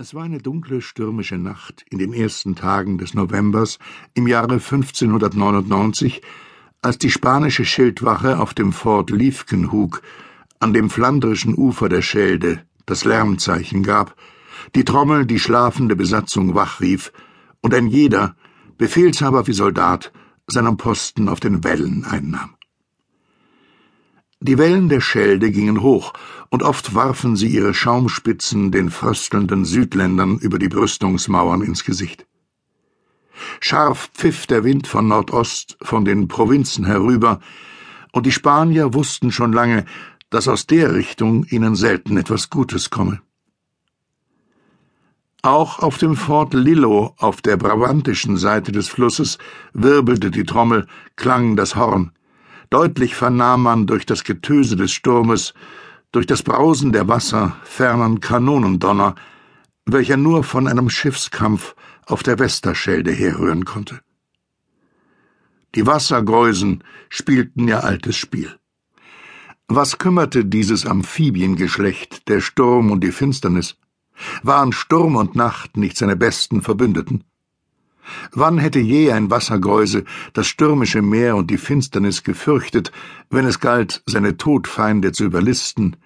Es war eine dunkle, stürmische Nacht in den ersten Tagen des Novembers im Jahre 1599, als die spanische Schildwache auf dem Fort Liefkenhoek an dem flandrischen Ufer der Schelde das Lärmzeichen gab, die Trommel die schlafende Besatzung wachrief und ein jeder, Befehlshaber wie Soldat, seinen Posten auf den Wellen einnahm. Die Wellen der Schelde gingen hoch, und oft warfen sie ihre Schaumspitzen den fröstelnden Südländern über die Brüstungsmauern ins Gesicht. Scharf pfiff der Wind von Nordost von den Provinzen herüber, und die Spanier wussten schon lange, dass aus der Richtung ihnen selten etwas Gutes komme. Auch auf dem Fort Lillo auf der brabantischen Seite des Flusses wirbelte die Trommel, klang das Horn. Deutlich vernahm man durch das Getöse des Sturmes, durch das Brausen der Wasser fernen Kanonendonner, welcher nur von einem Schiffskampf auf der Westerschelde herrühren konnte. Die Wassergeusen spielten ihr altes Spiel. Was kümmerte dieses Amphibiengeschlecht der Sturm und die Finsternis? Waren Sturm und Nacht nicht seine besten Verbündeten? Wann hätte je ein Wassergeuse das stürmische Meer und die Finsternis gefürchtet, wenn es galt, seine Todfeinde zu überlisten,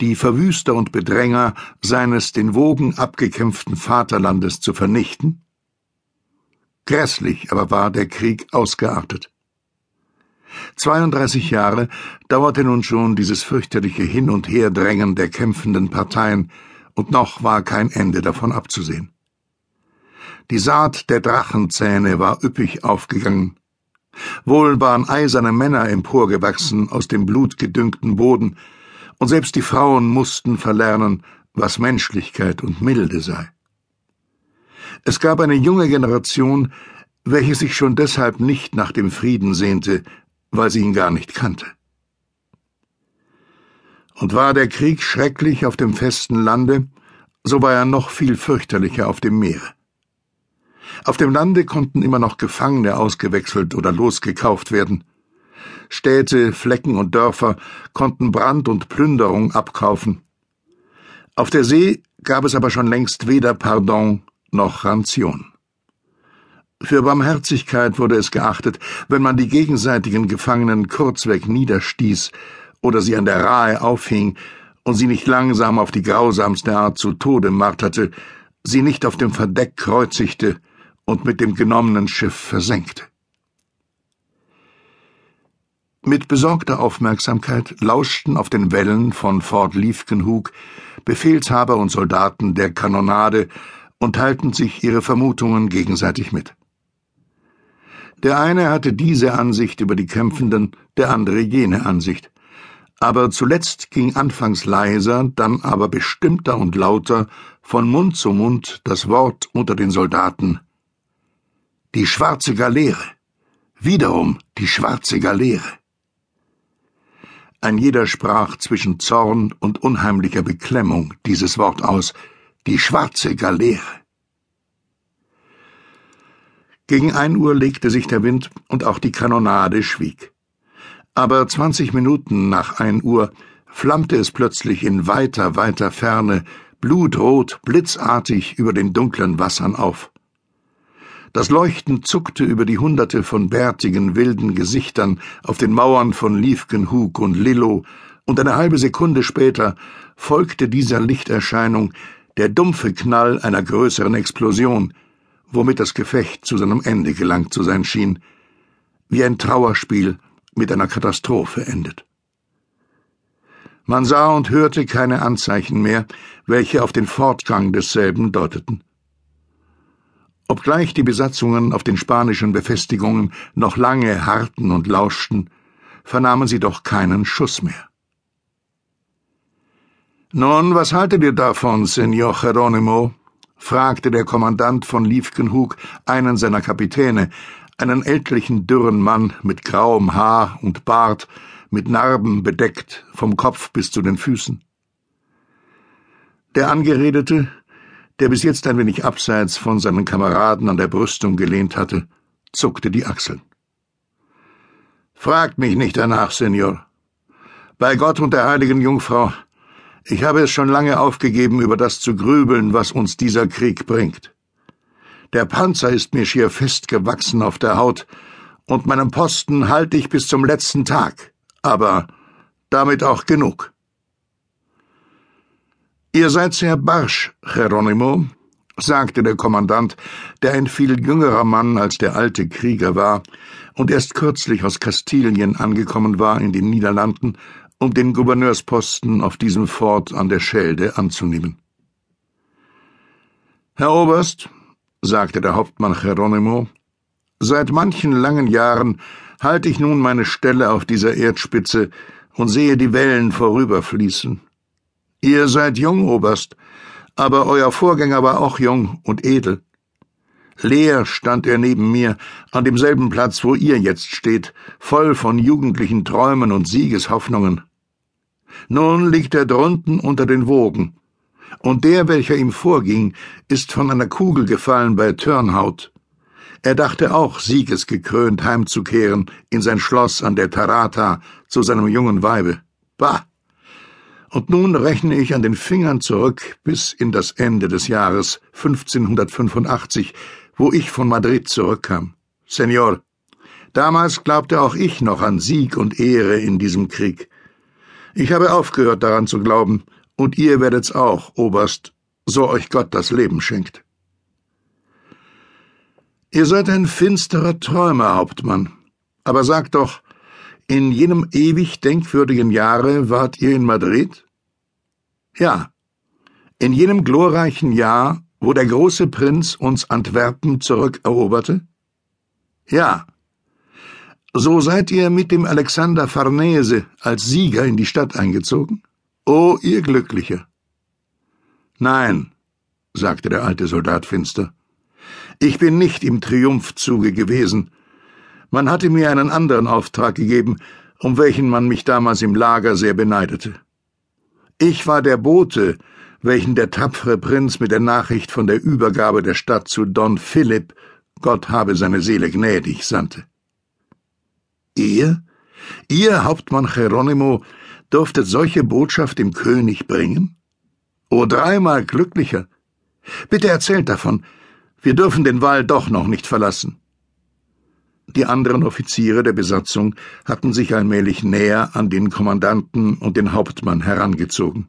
die Verwüster und Bedränger seines den Wogen abgekämpften Vaterlandes zu vernichten? Grässlich aber war der Krieg ausgeartet. 32 Jahre dauerte nun schon dieses fürchterliche Hin- und Herdrängen der kämpfenden Parteien, und noch war kein Ende davon abzusehen. Die Saat der Drachenzähne war üppig aufgegangen. Wohl waren eiserne Männer emporgewachsen aus dem blutgedüngten Boden, und selbst die Frauen mussten verlernen, was Menschlichkeit und Milde sei. Es gab eine junge Generation, welche sich schon deshalb nicht nach dem Frieden sehnte, weil sie ihn gar nicht kannte. Und war der Krieg schrecklich auf dem festen Lande, so war er noch viel fürchterlicher auf dem Meere. Auf dem Lande konnten immer noch Gefangene ausgewechselt oder losgekauft werden. Städte, Flecken und Dörfer konnten Brand und Plünderung abkaufen. Auf der See gab es aber schon längst weder Pardon noch Ranzion. Für Barmherzigkeit wurde es geachtet, wenn man die gegenseitigen Gefangenen kurzweg niederstieß oder sie an der Rahe aufhing und sie nicht langsam auf die grausamste Art zu Tode marterte, sie nicht auf dem Verdeck kreuzigte und mit dem genommenen Schiff versenkte. Mit besorgter Aufmerksamkeit lauschten auf den Wellen von Fort Liefkenhoek Befehlshaber und Soldaten der Kanonade und teilten sich ihre Vermutungen gegenseitig mit. Der eine hatte diese Ansicht über die Kämpfenden, der andere jene Ansicht. Aber zuletzt ging anfangs leiser, dann aber bestimmter und lauter von Mund zu Mund das Wort unter den Soldaten die schwarze Galeere. Wiederum die schwarze Galeere. Ein jeder sprach zwischen Zorn und unheimlicher Beklemmung dieses Wort aus, die schwarze Galeere. Gegen ein Uhr legte sich der Wind und auch die Kanonade schwieg. Aber zwanzig Minuten nach ein Uhr flammte es plötzlich in weiter, weiter Ferne, blutrot, blitzartig über den dunklen Wassern auf. Das Leuchten zuckte über die Hunderte von bärtigen, wilden Gesichtern auf den Mauern von Liefkenhoek und Lillo, und eine halbe Sekunde später folgte dieser Lichterscheinung der dumpfe Knall einer größeren Explosion, womit das Gefecht zu seinem Ende gelangt zu sein schien, wie ein Trauerspiel mit einer Katastrophe endet. Man sah und hörte keine Anzeichen mehr, welche auf den Fortgang desselben deuteten. Obgleich die Besatzungen auf den spanischen Befestigungen noch lange harrten und lauschten, vernahmen sie doch keinen Schuss mehr. Nun, was haltet ihr davon, Senor Geronimo? fragte der Kommandant von Liefkenhug einen seiner Kapitäne, einen ältlichen, dürren Mann mit grauem Haar und Bart, mit Narben bedeckt, vom Kopf bis zu den Füßen. Der Angeredete, der bis jetzt ein wenig abseits von seinen Kameraden an der Brüstung gelehnt hatte, zuckte die Achseln. Fragt mich nicht danach, Senor. Bei Gott und der heiligen Jungfrau, Ich habe es schon lange aufgegeben, über das zu grübeln, was uns dieser Krieg bringt. Der Panzer ist mir schier festgewachsen auf der Haut, und meinen Posten halte ich bis zum letzten Tag, aber damit auch genug. Ihr seid sehr barsch, Geronimo, sagte der Kommandant, der ein viel jüngerer Mann als der alte Krieger war und erst kürzlich aus Kastilien angekommen war in den Niederlanden, um den Gouverneursposten auf diesem Fort an der Schelde anzunehmen. Herr Oberst, sagte der Hauptmann Geronimo, seit manchen langen Jahren halte ich nun meine Stelle auf dieser Erdspitze und sehe die Wellen vorüberfließen. Ihr seid jung, Oberst, aber euer Vorgänger war auch jung und edel. Leer stand er neben mir, an demselben Platz, wo ihr jetzt steht, voll von jugendlichen Träumen und Siegeshoffnungen. Nun liegt er drunten unter den Wogen, und der, welcher ihm vorging, ist von einer Kugel gefallen bei Turnhout. Er dachte auch, siegesgekrönt heimzukehren in sein Schloss an der Tarata zu seinem jungen Weibe. Bah! Und nun rechne ich an den Fingern zurück bis in das Ende des Jahres 1585, wo ich von Madrid zurückkam. Senor, damals glaubte auch ich noch an Sieg und Ehre in diesem Krieg. Ich habe aufgehört daran zu glauben, und ihr werdet's auch, Oberst, so euch Gott das Leben schenkt. Ihr seid ein finsterer Träumer, Hauptmann. Aber sagt doch, in jenem ewig denkwürdigen Jahre wart ihr in Madrid? Ja, in jenem glorreichen Jahr, wo der große Prinz uns Antwerpen zurückeroberte? Ja. So seid ihr mit dem Alexander Farnese als Sieger in die Stadt eingezogen? O ihr Glückliche! Nein, sagte der alte Soldat finster. Ich bin nicht im Triumphzuge gewesen. Man hatte mir einen anderen Auftrag gegeben, um welchen man mich damals im Lager sehr beneidete. Ich war der Bote, welchen der tapfere Prinz mit der Nachricht von der Übergabe der Stadt zu Don Philipp, Gott habe seine Seele gnädig, sandte. Ihr? Ihr, Hauptmann Geronimo, durftet solche Botschaft dem König bringen? O dreimal glücklicher. Bitte erzählt davon. Wir dürfen den Wall doch noch nicht verlassen. Die anderen Offiziere der Besatzung hatten sich allmählich näher an den Kommandanten und den Hauptmann herangezogen.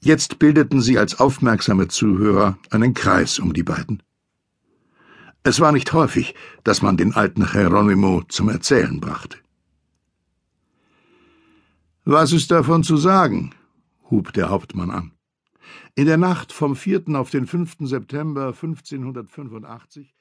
Jetzt bildeten sie als aufmerksame Zuhörer einen Kreis um die beiden. Es war nicht häufig, dass man den alten Geronimo zum Erzählen brachte. Was ist davon zu sagen? hub der Hauptmann an. In der Nacht vom 4. auf den 5. September 1585